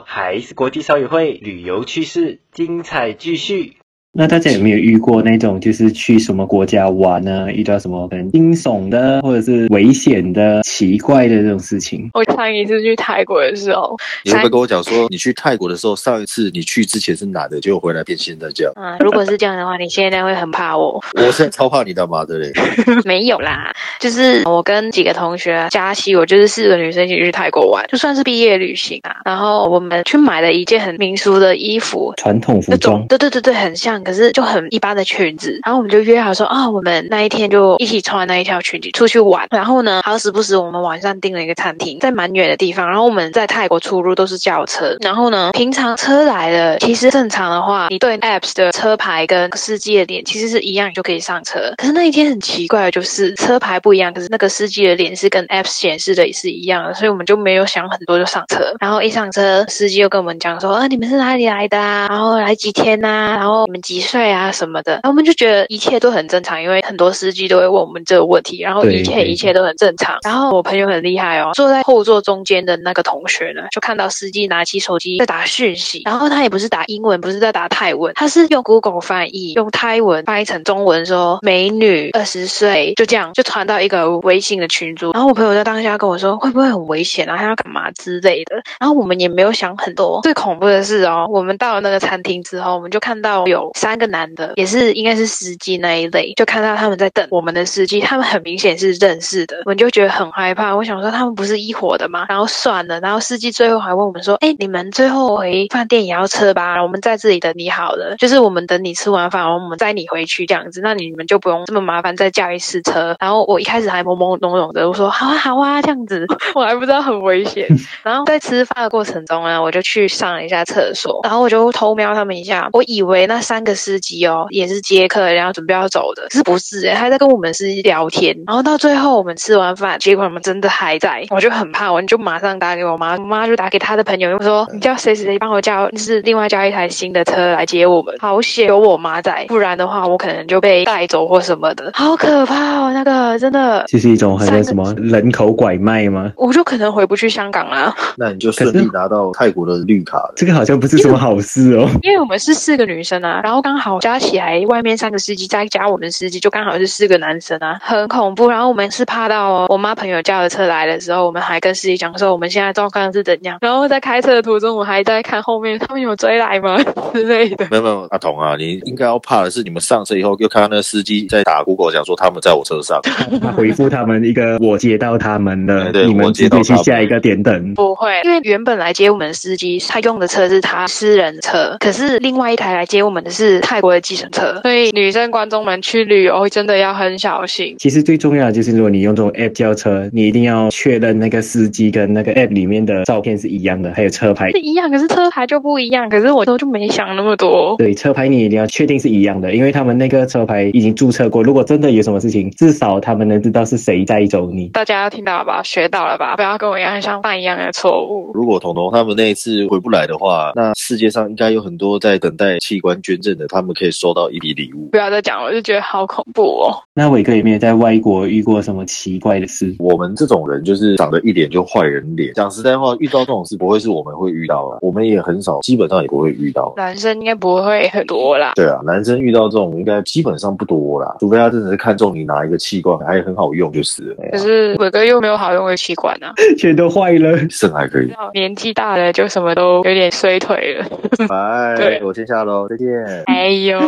还是国际少语会旅游趋势，精彩继续。那大家有没有遇过那种，就是去什么国家玩呢？遇到什么很惊悚的，或者是危险的、奇怪的这种事情？我上一次去泰国的时候，你会不会跟我讲说，你去泰国的时候，上一次你去之前是男的，结果回来变现在这样？嗯，如果是这样的话，你现在会很怕我。我现在超怕你的妈的嘞！没有啦，就是我跟几个同学加西，我就是四个女生一起去泰国玩，就算是毕业旅行啊。然后我们去买了一件很民俗的衣服，传统服装，对对对对，很像，可是就很一般的裙子。然后我们就约好说啊，我们那一天就一起穿那一条裙子出去玩。然后呢，好时不时，我们晚上订了一个餐厅，在蛮远的地方。然后我们在泰国出入都是轿车。然后呢，平常车来了，其实正常的话，你对 apps 的车牌跟司机的脸其实是一样，你就可以上车。可是那一天很奇怪的就是车牌不一样，可是那个司机的脸是跟 apps 显示的也是一样的，所以我们就没有想很多就上车。然后一上车，司机又跟我们讲说，啊，你们是哪里来的啊？然后来几天呐、然后你们几岁啊什么的。然后我们就觉得一切都很正常，因为很多司机都会问我们这个问题，然后一切一切都很正常。然后我朋友很厉害哦，坐在后座中间的那个同学呢，就看到司机拿起手机在打讯息，然后他也不是打英文，不是在打泰文，他是用 Google 翻译，用泰文翻译成中文说美女二十岁，就这样就传到一个微信的群组。然后我朋友在当下跟我说，会不会很危险啊？他要干嘛之类的。然后我们也没有想很多。最恐怖的是哦，我们到了那个餐厅之后，我们就看到有三个男的，也是应该是司机那一类，就看到他们在等我们的司机，他们很明显是认识的，我们就觉得很害怕。我想说他们不是一伙的吗？然后算了，然后司机最后还问我们说：“哎，你们最后回饭店也要车吧？我们在这里等你好了，就是我们等你吃完饭，然后我们载你回去这样子，那你们就不用这么麻烦再叫一次车。”然后我一开始还懵懵懂懂的，我说：“好啊，好啊，这样子。”我还不知道很危险。然后在吃饭的过程中呢，我就去上了一下厕所，然后我就偷瞄他们一下，我以为那三个司机哦也是接客，然后准备要走的，是不是诶，还在跟我们司机聊天。然后到最后我们吃完饭，结果我们真的还在，我就很怕，我就马上打给我妈，我妈就打给她的朋友，又说你叫谁谁谁帮我叫，就是另外叫一台新的车来接我们。好险有我妈在，不然的话我可能就被带走或什么的，好可怕哦，那个真的。这是一种很像什么人口拐卖吗？我就可能回不去香港啦，那你就顺利拿到泰国的绿卡了。这个好像不是什么好事哦。因为我们是四个女生啊，然后刚好加起来外面三个司机再加我们司机，就刚好是四个男生啊，很恐怖。然后我们是怕到哦，我妈朋友叫的车来的时候，我们还跟司机讲说我们现在状况是怎样。然后在开车的途中，我还在看后面他们有追来吗 之类的。没有没有，阿童啊，你应该要怕的是你们上车以后又看到那个司机在打 Google 讲说他们在我车上，他回复他们一个我接到他们了，对对你们直接去我接到他们下一个点等。不会，因为原本来接我们的司机，他用的车是他私人车，可是另外一台来接我们的是泰国的计程车，所以女生观众们去旅游真的要很小心。其实最重要的就是，如果你用这种 app 叫车，你一定要确认那个司机跟那个 app 里面的照片是一样的，还有车牌是。一样，可是车牌就不一样。可是我都就没想那么多。对，车牌你一定要确定是一样的，因为他们那个车牌已经注册过。如果真的有什么事情，至少他们能知道是谁在走你。大家听到了吧？学到了吧？不要跟我一样像犯一样的错误。如果彤彤他们那一次回不来的话，那世界上应该有很多在等待器官捐赠他们可以收到一笔礼物。不要再讲了，我就觉得好恐怖哦。那伟哥有没有在外国遇过什么奇怪的事？我们这种人就是长得一脸就坏人脸。讲实在话，遇到这种事不会是我们会遇到啊，我们也很少，基本上也不会遇到。男生应该不会很多啦。对啊，男生遇到这种应该基本上不多啦，除非他真的是看中你拿一个器官还很好用就是了。可是伟哥又没有好用的器官啊，全都坏了。肾还可以。年纪大了就什么都有点衰退了。拜对，我先下喽，再见。哎呦，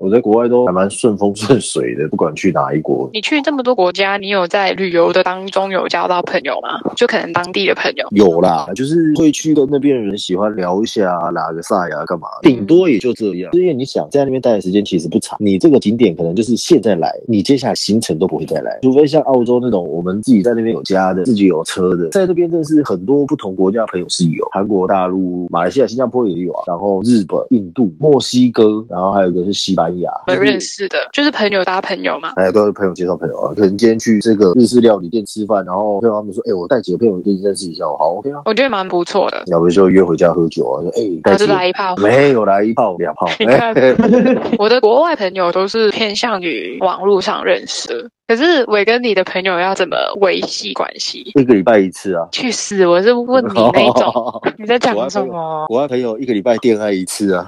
我在国外都还蛮顺风顺水的，不管去哪一国。你去这么多国家，你有在旅游的当中有交到朋友吗？就可能当地的朋友。有啦，就是会去跟那边的人喜欢聊一下，拉个赛啊，干嘛？顶多也就这样。因为你想在那边待的时间其实不长，你这个景点可能就是现在来，你接下来行程都不会再来，除非像澳洲那种我们自己在那边有家的，自己有车的，在那边真的是很多不同国家朋友是有，韩国、大陆、马来西亚、新加坡也有啊，然后日本、印度、墨西哥，然后还有一个是西班牙，有认识的，就是朋友搭朋友嘛。哎，都是朋友介绍朋友啊。可能今天去这个日式料理店吃饭，然后跟他们说，哎，我带几个朋友跟你认识一下，我好 OK 啊。我觉得蛮不错的，要不就约回家喝酒啊，说哎，然后就带几个来一炮。没有来一炮两炮，你看哎 我的国外朋友都是偏向于网络上认识的，可是我跟你的朋友要怎么维系关系？一个礼拜一次啊。去死！我是问你那种，你在讲什么？我和朋友一个礼拜恋爱一次啊。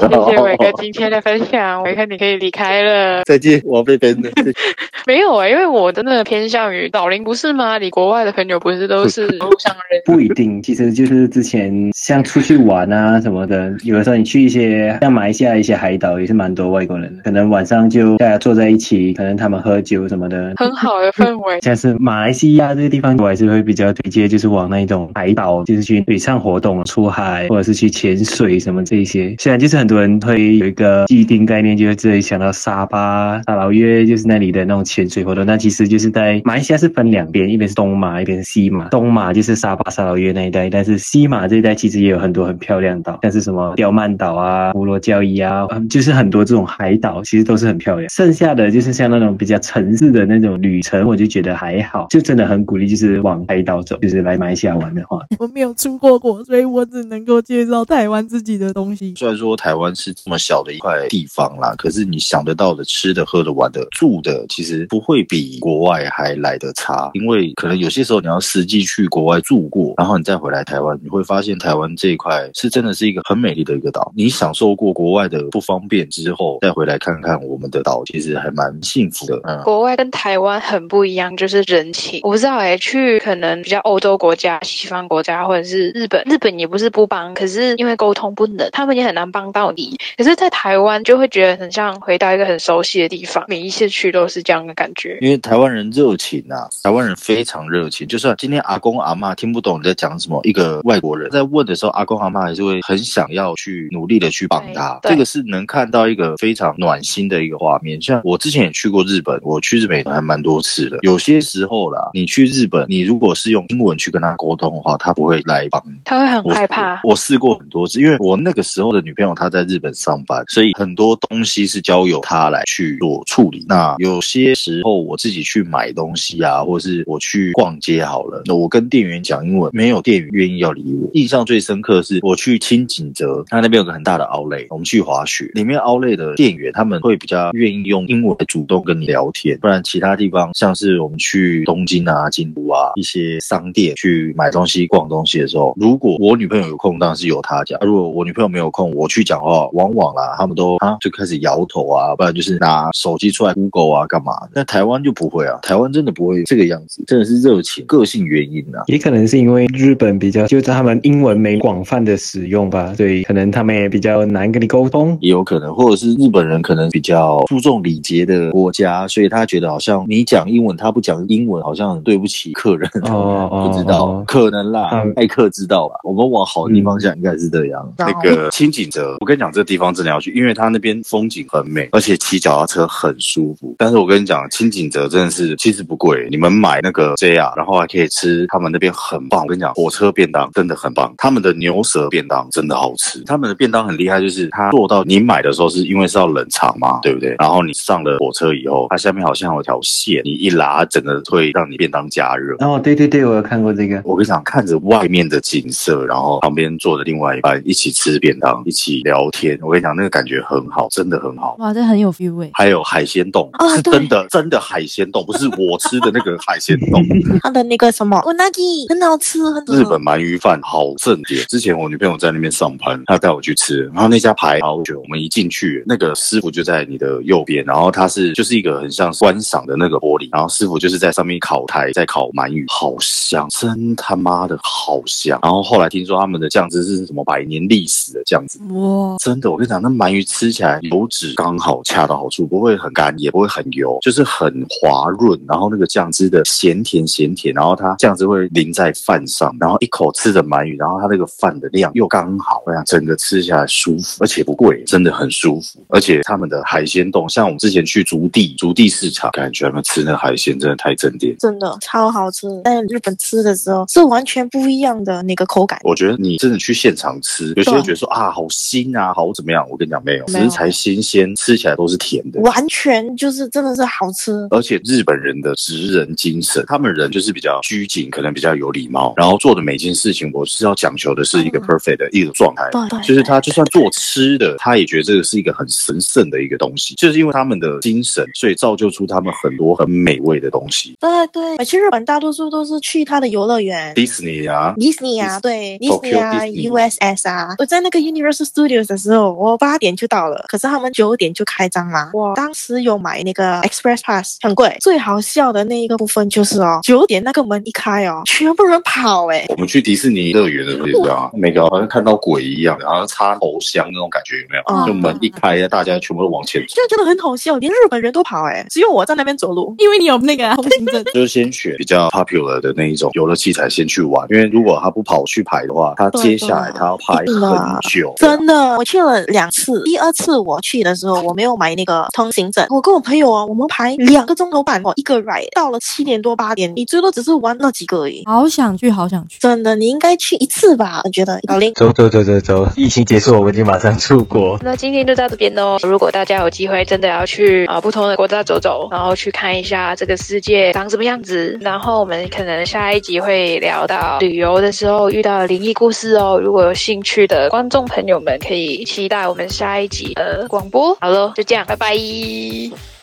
谢谢伟哥今天的分享，伟哥你可以离开了。再见，我要被分了。没有啊、因为我真的偏向于老林，不是吗？你国外的朋友不是都是路上人？不一定，其实就是之前像出去玩啊什么的，有的时候你去一些像马来西亚一些海岛，也是蛮多外国人的，可能晚上就大家坐在一起，可能他们喝酒什么的。很好的氛围。像是马来西亚这个地方，我还是会比较推荐，就是往那种海岛，就是去水上活动、出海，或者是去潜水什么这一些。虽然就是很多人会有一个既定概念，就是直接想到沙巴、沙劳越，就是那里的那种潜水活动。那其实就是在马来西亚是分两边，一边是东马，一边是西马。东马就是沙巴、沙劳越那一带，但是西马这一带其实也有很多很漂亮岛，像是什么刁曼岛啊、乌罗交伊啊，嗯就是很多这种海岛，其实都是很漂亮。剩下的就是像那种比较城市的那种旅程，我就觉得还好，就真的很鼓励，就是往海岛走，就是来马来西亚玩的话。我没有出过国，所以我只能够介绍台湾自己的东西。虽然说台湾是这么小的一块地方啦，可是你想得到的、吃的、喝的、玩的、住的，其实不会比国外还来得差。因为可能有些时候你要实际去国外住过，然后你再回来台湾，你会发现台湾这一块是真的是一个很美丽的一个岛。你享受过国外的不方便之后，再回来看看我们的岛，其实还蛮幸福的。嗯，国外跟台湾很不一样，就是人情。我不知道哎、去可能比较欧洲国家、西方国家，或者是日本，日本也不是不帮，可是因为沟通不能，他们也很难帮到你。可是，在台湾就会觉得很像回到一个很熟悉的地方，每一次去都是这样的感觉。因为台湾人热情啊，台湾人非常热情。就算今天阿公阿妈听不懂你在讲什么，一个外国人在问的时候，阿公阿妈还是会很想要去努力的去帮他。这个是能看到一个非常暖心的一个画面。像我之前也去过日本，我去日本也还蛮多次的。有些时候啦，你去日本，你如果是用英文去跟他沟通的话，他不会来帮你。他会很害怕。我试过很多次，因为我那个时候的女朋友她在日本上班，所以很多东西是交由她来去做处理。那有些时候我自己去买东西啊，或者是我去逛街好了，那我跟店员讲英文，没有店员愿意要理我。印象最深刻的是我去清景泽，他那边有个很大的 Outlet，我们去滑雪，里面 Outlet 的店员他们会比较愿意用英文来主动跟你聊天，不然其他地方像是我们去东京啊、京都啊一些商店去买东西、逛东西的时候，如果我女朋友有空，当然是由她讲；如果我女朋友没有空，我去讲话，往往啦，他们都啊就开始摇头啊，不然就是拿手机出来 Google 啊干嘛那。台湾就不会啊，台湾真的不会这个样子，真的是热情、个性原因啊。也可能是因为日本比较，就是他们英文没广泛的使用吧，所以可能他们也比较难跟你沟通。也有可能，或者是日本人可能比较注重礼节的国家，所以他觉得好像你讲英文，他不讲英文，好像很对不起客人。哦 哦不知道，哦可能啦嗯，爱客之道吧。我们往好的地方想，应该是这样。那个清景泽，我跟你讲，这个地方真的要去，因为它那边风景很美，而且骑脚踏车很舒服。但是我跟你讲，清景泽真的是其实不贵，你们买那个 JR，然后还可以吃他们那边很棒。我跟你讲，火车便当真的很棒，他们的牛舌便当真的好吃。他们的便当很厉害，就是它做到你买的时候是因为是要冷藏嘛，对不对？然后你上了火车以后，它下面好像有条线，你一拉，整个会让你便当加热。哦，对对对，我有看过这个。我跟你讲，看着外面的景色，然后旁边坐着另外一半一起吃便当，一起聊天。我跟你讲，那个感觉很好，真的很好。哇，这很有 feel 哎。还有海鲜冻，是啊对真的真的海鲜冻，不是我吃的那个海鲜冻。它的那个什么 unagi 很好吃，很日本鳗鱼饭好正点，之前我女朋友在那边上班，她带我去吃，然后那家排好久，我们一进去，那个师傅就在你的右边，然后他是就是一个很像观赏的那个玻璃，然后师傅就是在上面烤台，在烤鳗鱼，好香，真他妈的好香。然后后来听说他们的酱汁是什么百年历史的酱汁，哇，真的，我跟你讲，那鳗鱼吃起来油脂刚好恰到好处，不会很干，也不会很油，就是很滑润。然后那个酱汁的咸甜咸甜，然后它酱汁会淋在饭上，然后一口吃着鳗鱼，然后它那个饭的量又刚好，我想整个吃起来舒服，而且不贵，真的很舒服。而且他们的海鲜冻，像我们之前去竹地竹地市场，感觉他们吃那个海鲜真的太正点。真的超好吃。在日本吃的时候是完全不一样的那个口感。我觉得你真的去现场吃，有些人觉得说啊好腥啊，好怎么样？我跟你讲没有，食材新鲜，吃起来都是甜的。完全就是真的是好吃，而且日本人的职人精神，他们人就是比较拘谨，可能比较有礼貌，然后做的每件事情，我是要讲求的是一个嗯 perfect 的一个状态。对对就是他就算做吃的，他也觉得这个是一个很神圣的一个东西，就是因为他们的精神，所以造就出他他们很多很美味的东西。对对，去日本大多数都是去他的游乐园。迪士尼啊，迪士尼啊，对，迪士尼啊，USS 啊。我在那个 Universal Studios 的时候，我八点就到了，可是他们九点就开张了。我当时有买那个 Express Pass，很贵。最好笑的那一个部分就是哦，九点那个门一开哦，全部人跑哎、我们去迪士尼乐园的时候啊，每个好像看到鬼一样，然后插头香那种感觉有没有？嗯就门一开，大家全部都往前走。就真的很好笑，连日本人都跑哎、只有我在那边走路。因为你有那个啊通行证。就是先选比较 popular 的那一种游乐器材先去玩，因为如果他不跑去排的话，他接下来他要排很久。真的，我去了两次。第二次我去的时候，我没有买那个通行证。我跟我朋友啊，我们排两个钟头半哦，一个 ride，到了七点多八点，你最多只是玩那几个而已。好想去，好想去。真的，你应该去一次吧？我觉得老林。走走走走走，疫情结束，我们就马上出国。那今天就到这边喽。如果大家有机会真的要去啊、呃不同的国家走走，然后去看一下这个世界长什么样子，然后我们可能下一集会聊到旅游的时候遇到灵异故事哦。如果有兴趣的观众朋友们，可以期待我们下一集的广播。好了，就这样，拜拜。